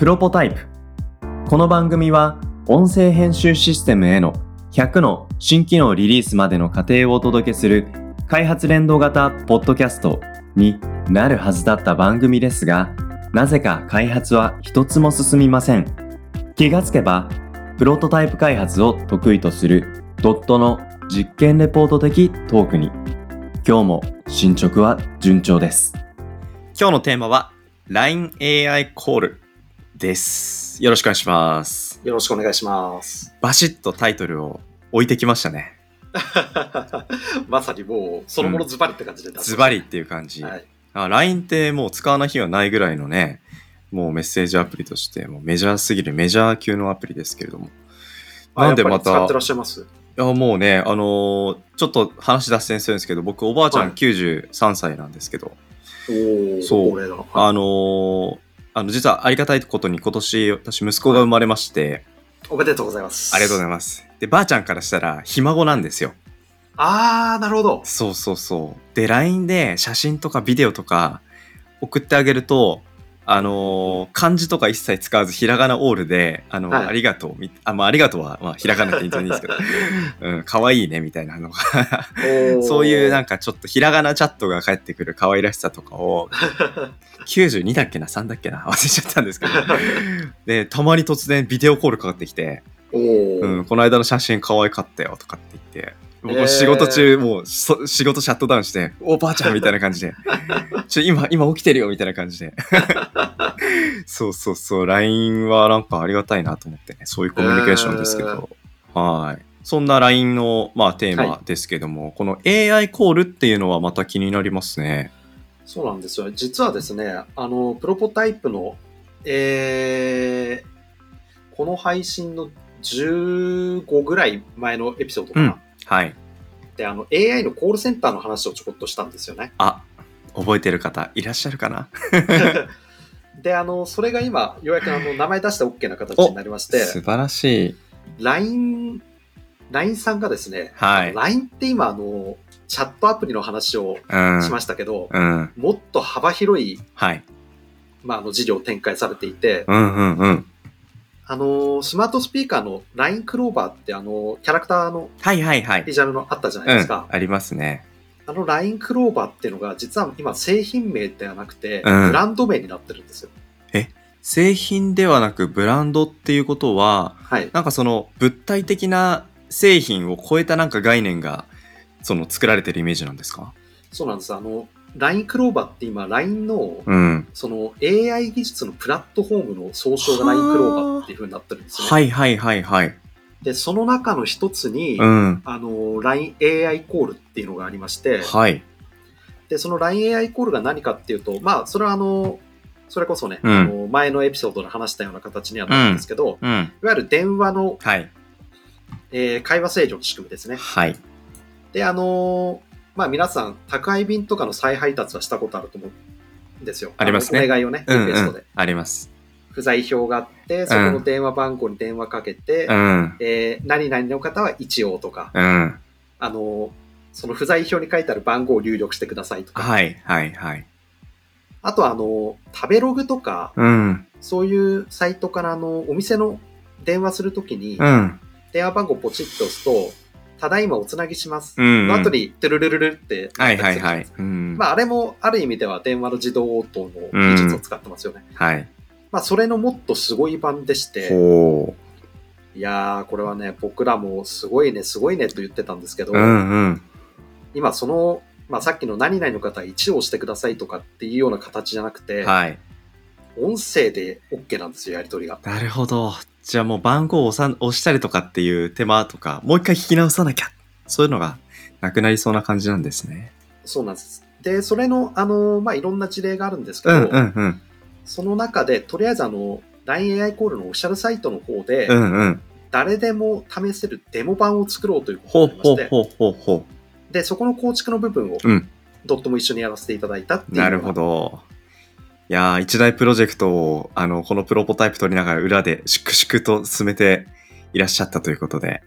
プロポタイプ。この番組は音声編集システムへの100の新機能リリースまでの過程をお届けする開発連動型ポッドキャストになるはずだった番組ですが、なぜか開発は一つも進みません。気がつけば、プロトタイプ開発を得意とするドットの実験レポート的トークに、今日も進捗は順調です。今日のテーマは LINE AI コールです。よろしくお願いします。よろしくお願いします。バシッとタイトルを置いてきましたね。まさにもう、そのものズバリって感じで出ズバリっていう感じ。はい。あ LINE ってもう使わない日はないぐらいのね、もうメッセージアプリとしてもうメジャーすぎるメジャー級のアプリですけれども。あなんでまた使ってらっしゃいます？いやもうね、あのーちょっと話脱線するんですけど、僕おばあちゃんはい93歳なんですけど、おお、そう。あのーあの実はありがたいことに今年私息子が生まれまして、おめでとうございます。ありがとうございます。で、ばあちゃんからしたらひ孫なんですよ。あー、なるほど。そうそうそう。で、LINE で写真とかビデオとか送ってあげると、あのー漢字とか一切使わずひらがなオールで、あの、はい。ありがとうみ、あ、まあ、ありがとうは、まあ、ひらがなでいいんですけど、うん、かわいいね、みたいなのが、そういうなんか、かちょっとひらがなチャットが返ってくる可愛らしさとかを、92だっけな ?3 だっけな忘れちゃったんですけど、で、たまに突然ビデオコールかかってきて、うん、この間の写真可愛かったよとかって言って、僕えー仕事中、もうそ仕事シャットダウンして、おばあちゃんみたいな感じで、ちょ今、今起きてるよみたいな感じで。そうそうそう、LINE はなんかありがたいなと思ってね、そういうコミュニケーションですけど、はい。そんな LINE の、まあ、テーマですけども、この AI コールっていうのはまた気になりますね。そうなんですよ。実はですね、あの、プロポタイプの、えー、この配信の15ぐらい前のエピソードかな。はい。で、あの、AI のコールセンターの話をちょこっとしたんですよね。あ、覚えてる方いらっしゃるかな？で、あの、それが今、ようやくあの、名前出して OK な形になりまして、素晴らしい。LINE、LINE さんがですね、はい LINE って今、あの、チャットアプリの話をうん。しましたけど、うん。もっと幅広い、はい。まあ、あの、事業を展開されていて、うんうんうん。あの、スマートスピーカーの LINE クローバーって、あの、キャラクターのはいはいはいビ。ジュアルのあったじゃないうんですか。。ありますね。あの LINE クローバーっていうのが、実は今製品名ではなくて、うんブランド名になってるんですよ。製品ではなくブランドっていうことは、はい。なんかその物体的な製品を超えたなんか概念が、その作られてるイメージなんですか？そうなんです。あの、LINE クローバーって今、LINE の、うん。その AI 技術のプラットフォームの総称が LINE クローバーっていう風になってるんですね。はいはいはいはい。で、その中の一つに、うん。あの、LINE AI コールっていうのがありまして、はい。で、その LINE AI コールが何かっていうと、まあ、それはあの、それこそね、うんあの前のエピソードで話したような形にはなるんですけど、うん。いわゆる電話の、はい。えー会話制御の仕組みですね。はい。で、あのーまあ皆さん、宅配便とかの再配達はしたことあると思うんですよ。ありますねのお願いをね、リうん、クエストで。うん。あります。不在票があって、そこの電話番号に電話かけて、うん。えー何々の方は一応とか、うん。あのーその不在票に書いてある番号を入力してくださいとか、はいはいはい。あとはあのー食べログとか、うん。そういうサイトからあのお店の電話するときに、うん。電話番号ポチッと押すと、ただいまおつなぎします。うん。の後に、トゥルルルルってはいはいはい。うん。まあ、あれもある意味では電話の自動応答の技術を使ってますよね。はい。まあ、それのもっとすごい版でして、ほいやー、これはね、僕らもすごいね、すごいねと言ってたんですけど、う。うんうん。今その、まあ、さっきの何々の方は1を押してくださいとかっていうような形じゃなくて、はい。音声で OK なんですよ、やり取りが。なるほど。じゃあもう番号を押さ押したりとかっていう手間とか、もう一回聞き直さなきゃ。そういうのがなくなりそうな感じなんですね。そうなんです。で、それの、あの、まあ、いろんな事例があるんですけど、うんうんうん。その中で、とりあえずあの、LINEAI コールのオフィシャルサイトの方で、うんうん。誰でも試せるデモ版を作ろうというほことになりまして、うほうほうほうほで、そこの構築の部分を、うんドットも一緒にやらせていただいたってう。いうなるほ。ど。いやー、一大プロジェクトを、あの、このプロポタイプ取りながら裏で粛々と進めていらっしゃったということで。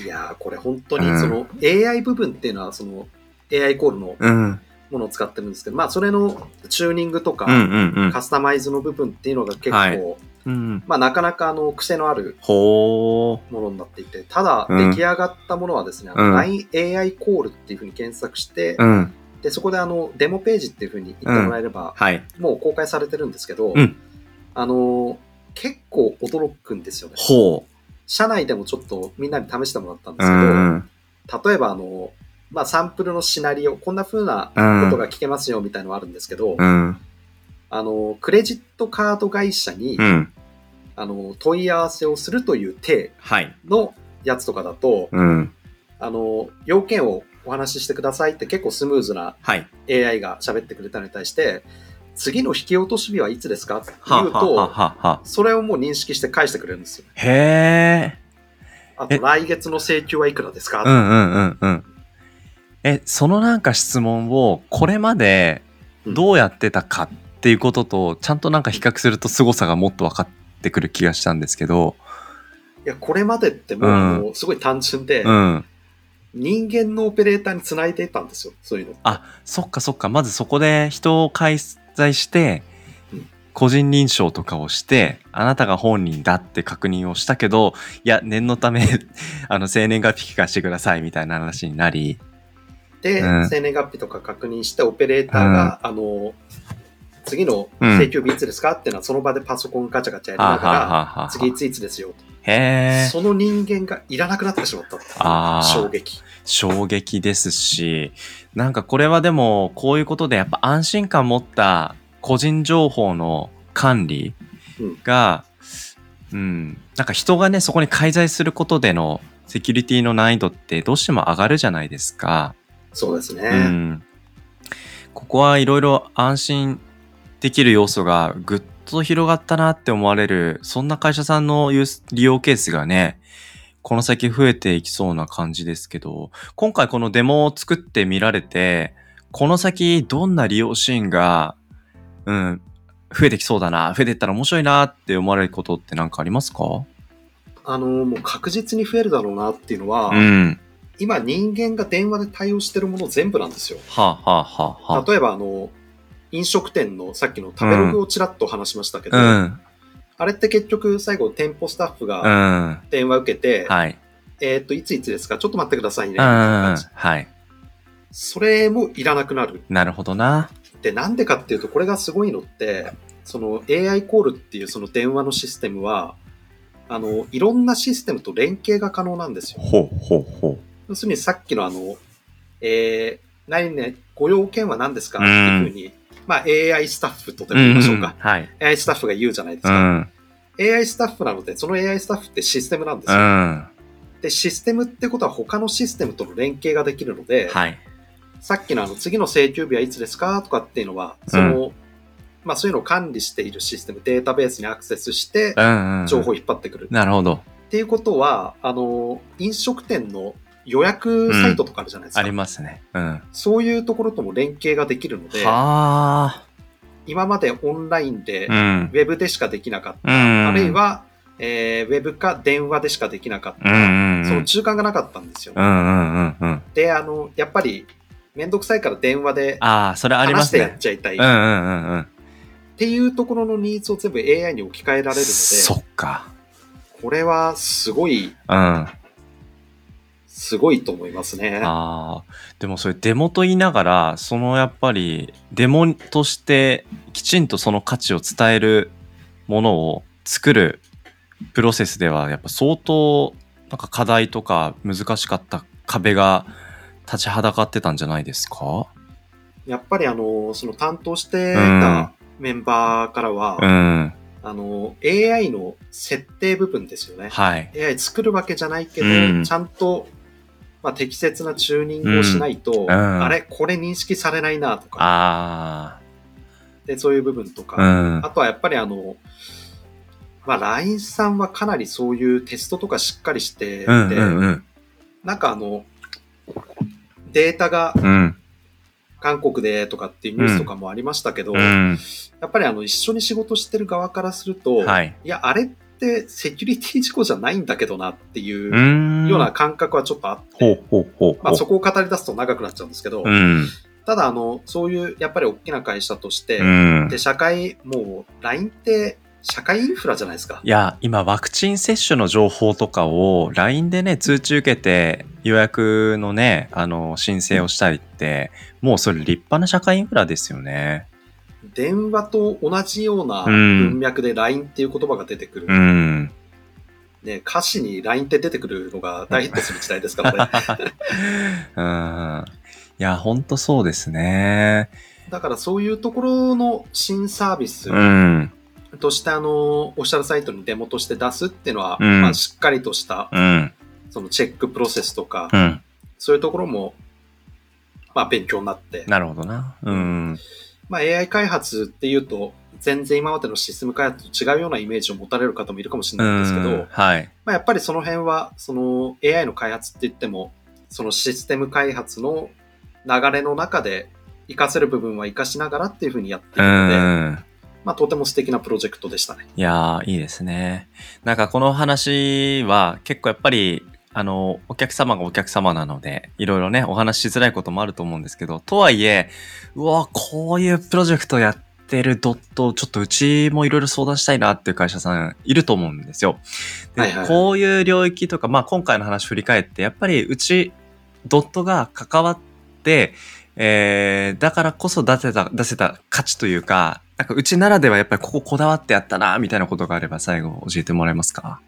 いやー、これ本当に、うんその AI 部分っていうのは、その AI コールのうん。ものを使ってるんですけど、まあ、それのチューニングとか、うんうんうん。カスタマイズの部分っていうのが結構、はいうん。まあ、なかなかあの癖のあるほものになっていて、ただうん出来上がったものはですね、あうんの LINEAI コールっていうふうに検索して、う。うん。でそこであのデモページっていうふうに言ってもらえれば、はい。もう公開されてるんですけど、うんあの結構驚くんですよね。ほ社内でもちょっとみんなに試してもらったんでう。うすけど、ん。例えばあの、まあ、サンプルのシナリオ、こんな風なうんことが聞けますよみたいなのがあるんですけど、うん。あの、クレジットカード会社に、うん。あの、問い合わせをするという体はい。のやつとかだと、うん。あの、要件をお話ししてくださいって結構スムーズなはい。AI が喋ってくれたのに対して、次の引き落とし日はいつですか？っては言うと。それをもう認識して返してくれるんですよ。へえ。えあと、来月の請求はいくらですか、うんうんうんうん。え、そのなんか質問をこれまでどうやってたかっていうこととちゃんとなんか比較すると凄さがもっと分かってくる気がしたんですけど、いや、これまでってもう、すごい単純で、うん。人間のオペレーターにつないでいたんですよ、そういうの。あ、そっかそっか。まずそこで人を介在してうん、個人認証とかをして、あなたが本人だって確認をしたけど、いや、念のため、あの、生年月日聞かせてくださいみたいな話になり、で、うん生年月日とか確認して、オペレーターが、あの、次の請求日いつですか？っていうのは、その場でパソコンガチャガチャやりはあ、ながら、次いついつですよと。へえ。その人間がいらなくなってしまったあー衝撃。衝撃ですし、なんかこれはでも、こういうことでやっぱ安心感持った個人情報の管理が、うん、なんか人がね、そこに介在することでのセキュリティの難易度ってどうしても上がるじゃないですか。そうですね。うん。ここはいろいろ安心できる要素がぐっと広がったなって思われる、そんな会社さんの利用ケースがね、この先増えていきそうな感じですけど、今回このデモを作ってみられて、この先どんな利用シーンが、うん、増えてきそうだな、増えていったら面白いなって思われることって何かありますか？あの、もう確実に増えるだろうなっていうのは、うん。今人間が電話で対応してるもの全部なんですよ。はあ、はあはあは例えばあの、飲食店のさっきの食べログをちらっと話しましたけど、あ、うん。あれって結局最後店舗スタッフうがん。電話受けて、はい。えーっと、いついつですか？ちょっと待ってくださいね。みうん。はい。それもいらなくなる。なるほどな。で、なんでかっていうと、これがすごいのって、その AI コールっていうその電話のシステムは、あの、いろんなシステムと連携が可能なんですよ。ほうほうほ要するにさっきのあの、えー、何ね、ご用件は何ですか？っていうふうに、まあ AI スタッフとでも言いましょうか。はい。AI スタッフが言うじゃないですうか。ん。AI スタッフなので、その AI スタッフってシステムなんですうよ。ん。で、システムってことは他のシステムとの連携ができるので、はい。さっきのあの次の請求日はいつですかとかっていうのは、その、まあそういうのを管理しているシステム、データベースにアクセスしてう、ん、うん。情報を引っ張ってくる。なるほど。っていうことは、あの、飲食店の予約サイトとかあるじゃないですか。ありますね。うん。そういうところとも連携ができるので、は今までオンラインで。ウェブでしかできなかった、うん。あるい、は、えーウェブか電話でしかできなかった、うんうんうん。その中間がなかったんですよ。うんうんうんうん。で、あの、やっぱり、めんどくさいから電話でああ、それありますね話してやっ。ちゃいたい。っうんうんうんうん。ていうところのニーズを全部 AI に置き換えられるのそで、っか。これはすごい、うん。あすごいと思いますね。あ。でもそれデモと言いながら、そのやっぱりデモとしてきちんとその価値を伝えるものを作るプロセスではやっぱ相当なんか課題とか難しかった壁が立ちはだかってたんじゃないですか？やっぱりあの、その担当してうんたメンバーからは、うん。あの、AI の設定部分ですよね。はい。AI 作るわけじゃないけど、うんちゃんと、まあ、適切なチューニングをしないと、んあれこれ認識されないなとか、あでそういう部分とあ。か、うんあ。とはやっぱりあの、まあ、LINE さんはかなりそういうテストとかしっかりしてて、うんうんうん。なんかあの、データがうん。韓国でとかっていうニュースとかもありましたけど、うん。やっぱりあの一緒に仕事してる側からすると、はい。いや、あれってセキュリティ事故じゃないんだけどなっていう。ような感覚はちょっとあって。まあそこを語り出すと長くなっちゃうんですけど、うん。ただあの、そういうやっぱり大きな会社として、うん。で、社会、もう LINE って社会インフラじゃないですか。いや、今、ワクチン接種の情報とかを LINE でね、通知受けて予約のね、あの、申請をしたりって、もうそれ立派な社会インフラですよね。電話と同じようなうん文脈で LINE っていう言葉が出てくる。うん。ね、歌詞に LINE って出てくるのが大ヒットする時代ですからね。うん。いや、ほんとそうですね。だからそういうところの新サービスうん。として、あの、オフィシャルサイトにデモとして出すっていうのは、うんまあ、しっかりとした、うん。そのチェックプロセスとか、うん。そういうところも、まあ、勉強になって、なるほどな。うん。まあ、AI 開発っていうと、全然今までのシステム開発と違うようなイメージを持たれる方もいるかもしれないんですけど、うんはい。まあ、やっぱりその辺は、その AI の開発って言っても、そのシステム開発の流れの中で活かせる部分は活かしながらっていうふうにやっていくうので、ん。まあ、とても素敵なプロジェクトでしたね。いやー、いいですね。なんかこの話は結構やっぱり、あの、お客様がお客様なので、いろいろね、お話ししづらいこともあると思うんですけど、とはいえ、うわ、こういうプロジェクトやってるドット、ちょっとうちもいろいろ相談したいなっていう会社さんいると思うんですよ。ではいはいこういう領域とか、まあ今回の話振り返って、やっぱりうち、ドットが関わって、えー、だからこそ出せた、出せた価値というか、なんかうちならではやっぱりこここだわってやったな、みたいなことがあれば最後教えてもらえますか？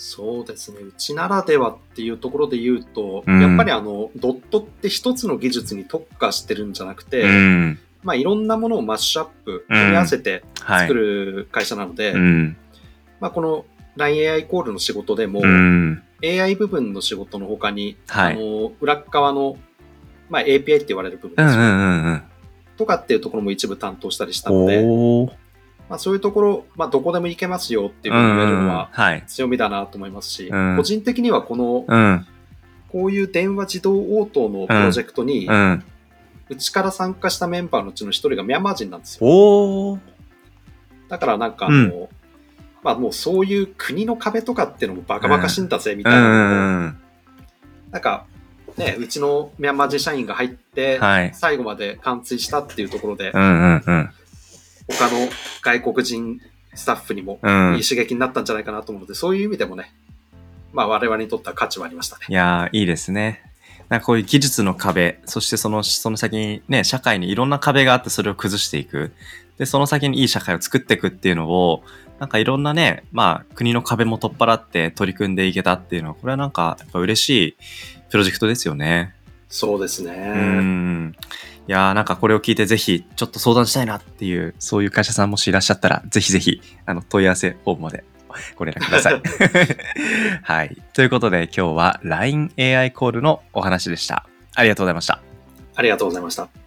そうですね。うちならではっていうところで言うと、うんやっぱりあの、ドットって一つの技術に特化してるんじゃなくて、うん。まあいろんなものをマッシュアップ、うん組み合わせてはい。作る会社なので、うん。まあこの LINEAI コールの仕事でも、うん。AI 部分の仕事の他に、はいあの、裏っ側の、まあ API って言われる部分ですよ、うんうんうんうん。とかっていうところも一部担当したりしたので。まあそういうところ、まあどこでも行けますよっていうふうに言えるのははい。強みだなと思いますし、うん個人的にはこの、うん。こういう電話自動応答のプロジェクトに、うん。うちから参加したメンバーのうちの一人がミャンマー人なんですよ。だからなんかあの、まあもうそういう国の壁とかっていうのもバカバカしいんだぜみたいな。なんかね、うちのミャンマー人社員が入って、はい。最後まで完遂したっていうところで、うんうんうん。他の外国人スタッフにもうん。いい刺激になったんじゃないかなと思うので、そういう意味でもね、まあ我々にとっては価値はありましたね。いやー、いいですね。なんかこういう技術の壁、そしてその、その先にね、社会にいろんな壁があってそれを崩していく。で、その先にいい社会を作っていくっていうのを、なんかいろんなね、まあ国の壁も取っ払って取り組んでいけたっていうのは、これはなんかやっぱ嬉しいプロジェクトですよね。そうですうね。ん。いやーなんかこれを聞いてぜひちょっと相談したいなっていう、そういう会社さんもしいらっしゃったら、ぜひぜひ、あの、問い合わせフォームまでご連絡ください。はい。ということで今日は LINE AI コールのお話でした。ありがとうございました。ありがとうございました。